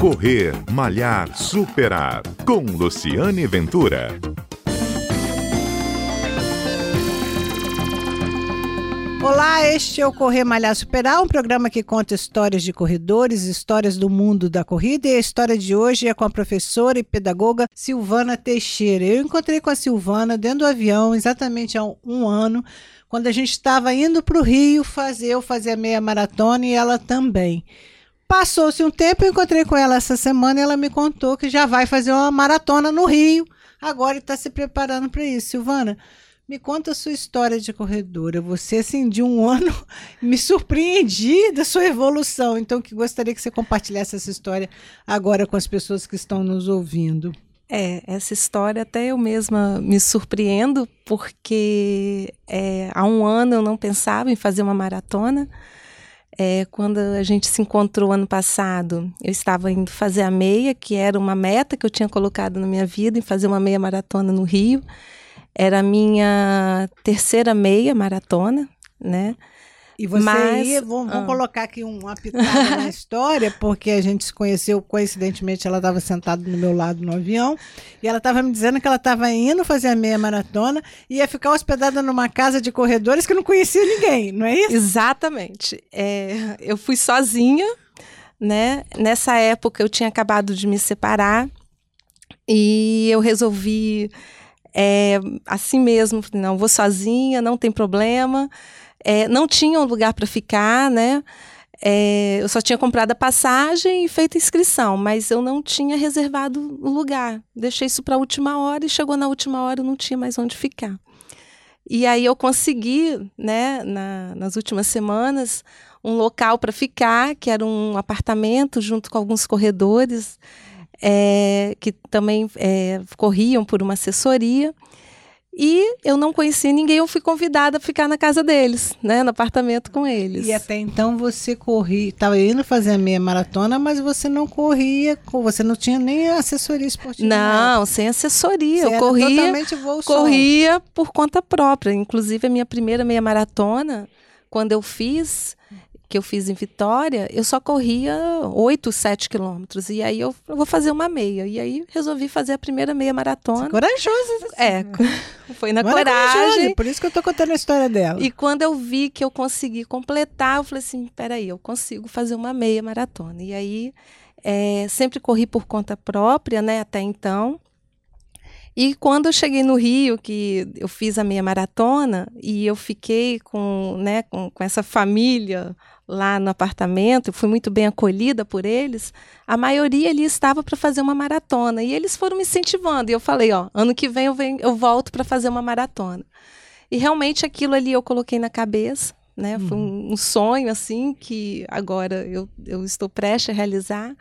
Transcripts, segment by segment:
Correr, Malhar, Superar. Com Luciane Ventura. Olá, este é o Correr Malhar Superar, um programa que conta histórias de corredores, histórias do mundo da corrida. E a história de hoje é com a professora e pedagoga Silvana Teixeira. Eu encontrei com a Silvana dentro do avião exatamente há um ano, quando a gente estava indo para o Rio fazer, eu fazer a meia maratona e ela também. Passou-se um tempo, eu encontrei com ela essa semana e ela me contou que já vai fazer uma maratona no Rio. Agora está se preparando para isso. Silvana, me conta a sua história de corredora. Você, assim, de um ano, me surpreendi da sua evolução. Então, que gostaria que você compartilhasse essa história agora com as pessoas que estão nos ouvindo. É, essa história até eu mesma me surpreendo, porque é, há um ano eu não pensava em fazer uma maratona. É, quando a gente se encontrou ano passado, eu estava indo fazer a meia, que era uma meta que eu tinha colocado na minha vida, em fazer uma meia maratona no Rio. Era a minha terceira meia maratona, né? E você Mas, ia, vamos, ah. colocar aqui uma pitada na história, porque a gente se conheceu, coincidentemente, ela estava sentada do meu lado no avião, e ela estava me dizendo que ela estava indo fazer a meia maratona e ia ficar hospedada numa casa de corredores que não conhecia ninguém, não é isso? Exatamente. É, eu fui sozinha, né? Nessa época eu tinha acabado de me separar e eu resolvi é, assim mesmo, não, vou sozinha, não tem problema. É, não tinha um lugar para ficar, né? É, eu só tinha comprado a passagem e feito inscrição, mas eu não tinha reservado o lugar. Deixei isso para a última hora e chegou na última hora eu não tinha mais onde ficar. E aí eu consegui, né, na, nas últimas semanas, um local para ficar, que era um apartamento junto com alguns corredores é, que também é, corriam por uma assessoria. E eu não conhecia ninguém, eu fui convidada a ficar na casa deles, né, no apartamento com eles. E até então você corria, estava indo fazer a meia maratona, mas você não corria, você não tinha nem assessoria esportiva. Não, sem assessoria. Você eu corria, corria por conta própria. Inclusive a minha primeira meia maratona, quando eu fiz, que eu fiz em Vitória, eu só corria 8, 7 quilômetros. E aí eu, eu, vou fazer uma meia. E aí resolvi fazer a primeira meia maratona. Corajosa. É, foi na coragem. Por isso que eu tô contando a história dela. E quando eu vi que eu consegui completar, eu falei assim, peraí, eu consigo fazer uma meia maratona. E aí é, sempre corri por conta própria, né, até então. E quando eu cheguei no Rio, que eu fiz a meia maratona, e eu fiquei com, né, com, com essa família lá no apartamento, fui muito bem acolhida por eles, a maioria ali estava para fazer uma maratona. E eles foram me incentivando. E eu falei, ó, ano que vem eu, venho, eu volto para fazer uma maratona. E realmente aquilo ali eu coloquei na cabeça, né? Uhum. Foi um, um, sonho, assim, que agora eu, eu estou prestes a realizar.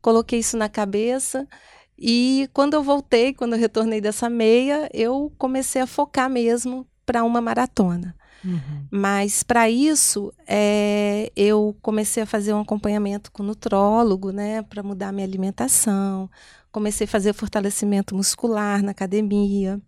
Coloquei isso na cabeça. E quando eu voltei, quando eu retornei dessa meia, eu comecei a focar mesmo para uma maratona. Uhum. Mas para isso, é, eu comecei a fazer um acompanhamento com o nutrólogo, né, para mudar minha alimentação. Comecei a fazer fortalecimento muscular na academia.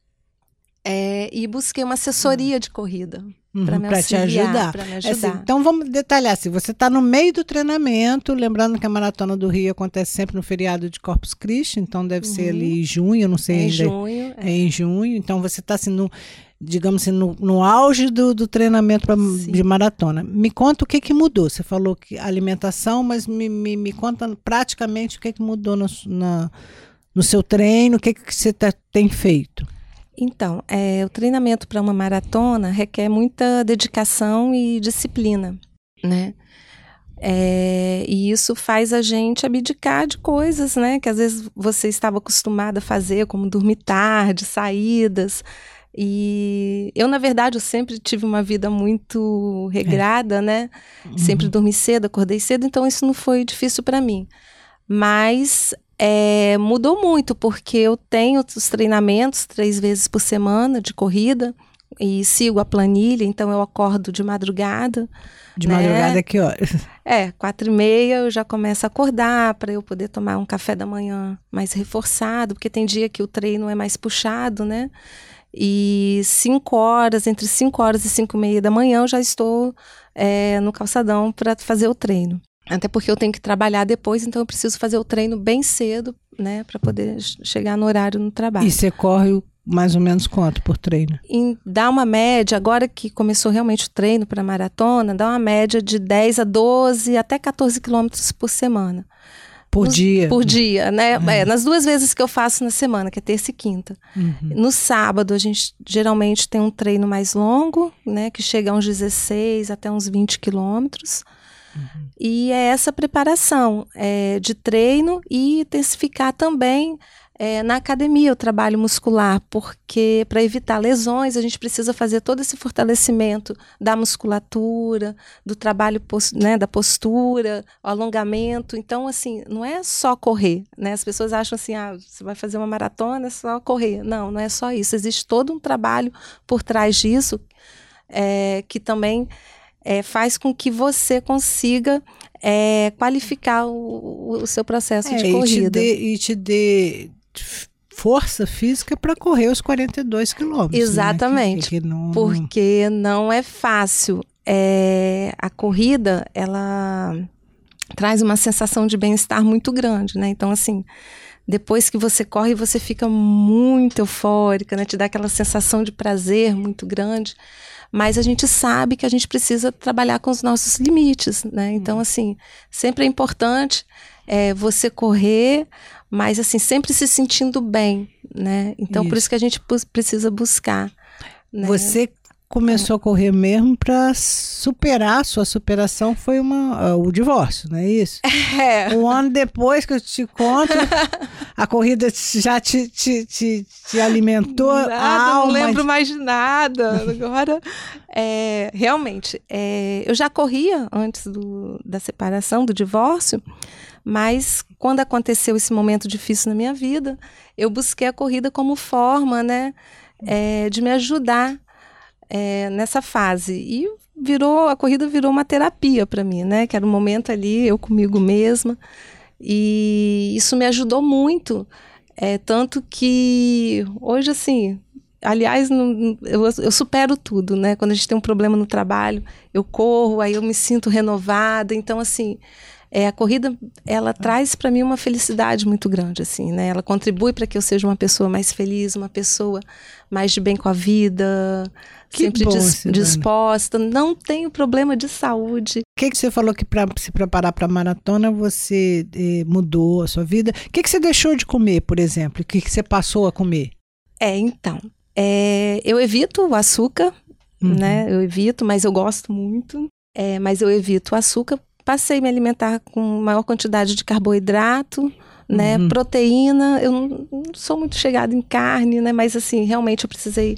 É, e busquei uma assessoria uhum. de corrida uhum, para te ajudar. Me ajudar. Assim, então vamos detalhar. Se você está no meio do treinamento, lembrando que a maratona do Rio acontece sempre no feriado de Corpus Christi, então deve uhum. ser ali em junho, não sei é ainda. Em junho. É. é em junho. Então você está assim no digamos assim, no, no auge do, do treinamento pra, de maratona. Me conta o que, que mudou. Você falou que alimentação, mas me, me, me conta praticamente o que, que mudou no, na, no seu treino, o que, que você tá, tem feito. Então, é, o treinamento para uma maratona requer muita dedicação e disciplina, né? É, e isso faz a gente abdicar de coisas, né? Que às vezes você estava acostumado a fazer, como dormir tarde, saídas, e eu, na verdade, eu sempre tive uma vida muito regrada, é. né? Uhum. Sempre dormi cedo, acordei cedo, então isso não foi difícil para mim. Mas é, mudou muito, porque eu tenho os treinamentos três vezes por semana de corrida e sigo a planilha, então eu acordo de madrugada. De né? madrugada, que horas? É, quatro e meia eu já começo a acordar para eu poder tomar um café da manhã mais reforçado, porque tem dia que o treino é mais puxado, né? E cinco horas, entre 5 horas e 5 e meia da manhã, eu já estou é, no calçadão para fazer o treino. Até porque eu tenho que trabalhar depois, então eu preciso fazer o treino bem cedo, né, para poder chegar no horário no trabalho. E você corre mais ou menos quanto por treino? Em, dá uma média, agora que começou realmente o treino para maratona, dá uma média de 10 a 12 até 14 quilômetros por semana. Por Nos, dia? Por dia, né? Uhum. É, nas duas vezes que eu faço na semana, que é terça e quinta. Uhum. No sábado, a gente geralmente tem um treino mais longo, né? Que chega a uns 16 até uns 20 quilômetros. Uhum. E é essa preparação é, de treino e intensificar também é, na academia o trabalho muscular, porque para evitar lesões a gente precisa fazer todo esse fortalecimento da musculatura, do trabalho né, da postura, alongamento. Então, assim, não é só correr, né? As pessoas acham assim, ah, você vai fazer uma maratona, é só correr. Não, não é só isso. Existe todo um trabalho por trás disso é, que também é, faz com que você consiga é, qualificar o, o, seu processo é, de corrida. E te dê força física para correr os 42 quilômetros. Exatamente. Né? Que, que não... Porque não é fácil. É, a corrida, ela traz uma sensação de bem-estar muito grande, né? Então, assim, depois que você corre, você fica muito eufórica, né? Te dá aquela sensação de prazer muito grande. Mas a gente sabe que a gente precisa trabalhar com os nossos limites, né? Então, hum. assim, sempre é importante é, você correr mas assim, sempre se sentindo bem, né? Então, isso. por isso que a gente precisa buscar. Né? Você começou a correr mesmo para superar, a sua superação foi uma, uh, o divórcio, não é isso? É. Um ano depois que eu te conto, a corrida já te, te, te, te alimentou nada, a alma. Não lembro mais de nada. Agora, é, realmente, é, eu já corria antes do, da separação, do divórcio, mas quando aconteceu esse momento difícil na minha vida, eu busquei a corrida como forma, né, é, de me ajudar é, nessa fase. E virou a corrida virou uma terapia para mim, né? Que era um momento ali eu comigo mesma e isso me ajudou muito. É, tanto que hoje assim aliás, eu, eu, supero tudo, né? Quando a gente tem um problema no trabalho, eu corro, aí eu me sinto renovada. Então, assim, é, a corrida ela ah. traz para mim uma felicidade muito grande assim né? Ela contribui para que eu seja uma pessoa mais feliz uma pessoa mais de bem com a vida que sempre bom, dis, disposta. Não tenho problema de saúde. O que, que você falou que para se preparar para a maratona você eh, mudou a sua vida? O que, que você deixou de comer por exemplo? O que, que você passou a comer? É então é, eu evito o açúcar uhum. né eu evito mas eu gosto muito. É, mas eu evito o açúcar passei a me alimentar com maior quantidade de carboidrato, né, uhum. proteína. Eu não, não, sou muito chegada em carne, né, mas assim realmente eu precisei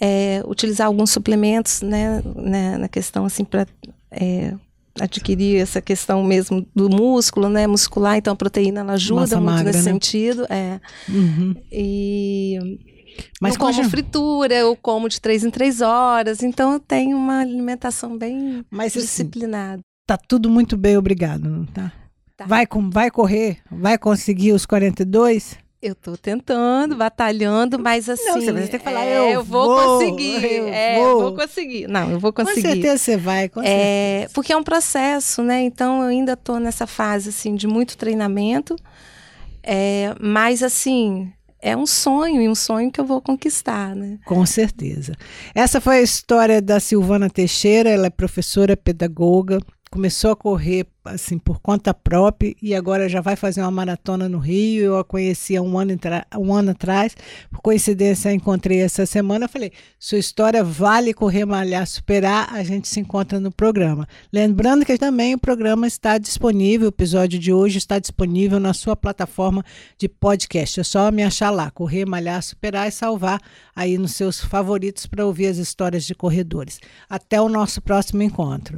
é, utilizar alguns suplementos, né, né na questão assim para é, adquirir essa questão mesmo do músculo, né, muscular. Então a proteína ela ajuda Massa muito magra, nesse né? sentido, é. Uhum. E mas como já... fritura, eu como de três em três horas, então eu tenho uma alimentação bem Mas, assim, disciplinada. Tá tudo muito bem, obrigado, não tá? tá. Vai, com, vai correr? Vai conseguir os 42? Eu tô tentando, batalhando, mas assim. Não, você vai ter que falar, é, eu, eu vou, vou conseguir. Eu é, vou. vou conseguir. Não, eu vou conseguir. Com certeza você vai, com é, Porque é um processo, né? Então eu ainda tô nessa fase, assim, de muito treinamento. É, mas, assim, é um sonho e um sonho que eu vou conquistar, né? Com certeza. Essa foi a história da Silvana Teixeira, ela é professora pedagoga, começou a correr assim por conta própria e agora já vai fazer uma maratona no Rio. Eu a conheci há um ano, um ano atrás, por coincidência encontrei essa semana. Eu falei: sua história vale correr, malhar, superar. A gente se encontra no programa. Lembrando que também o programa está disponível, o episódio de hoje está disponível na sua plataforma de podcast. É só me achar lá, correr, malhar, superar e salvar aí nos seus favoritos para ouvir as histórias de corredores. Até o nosso próximo encontro.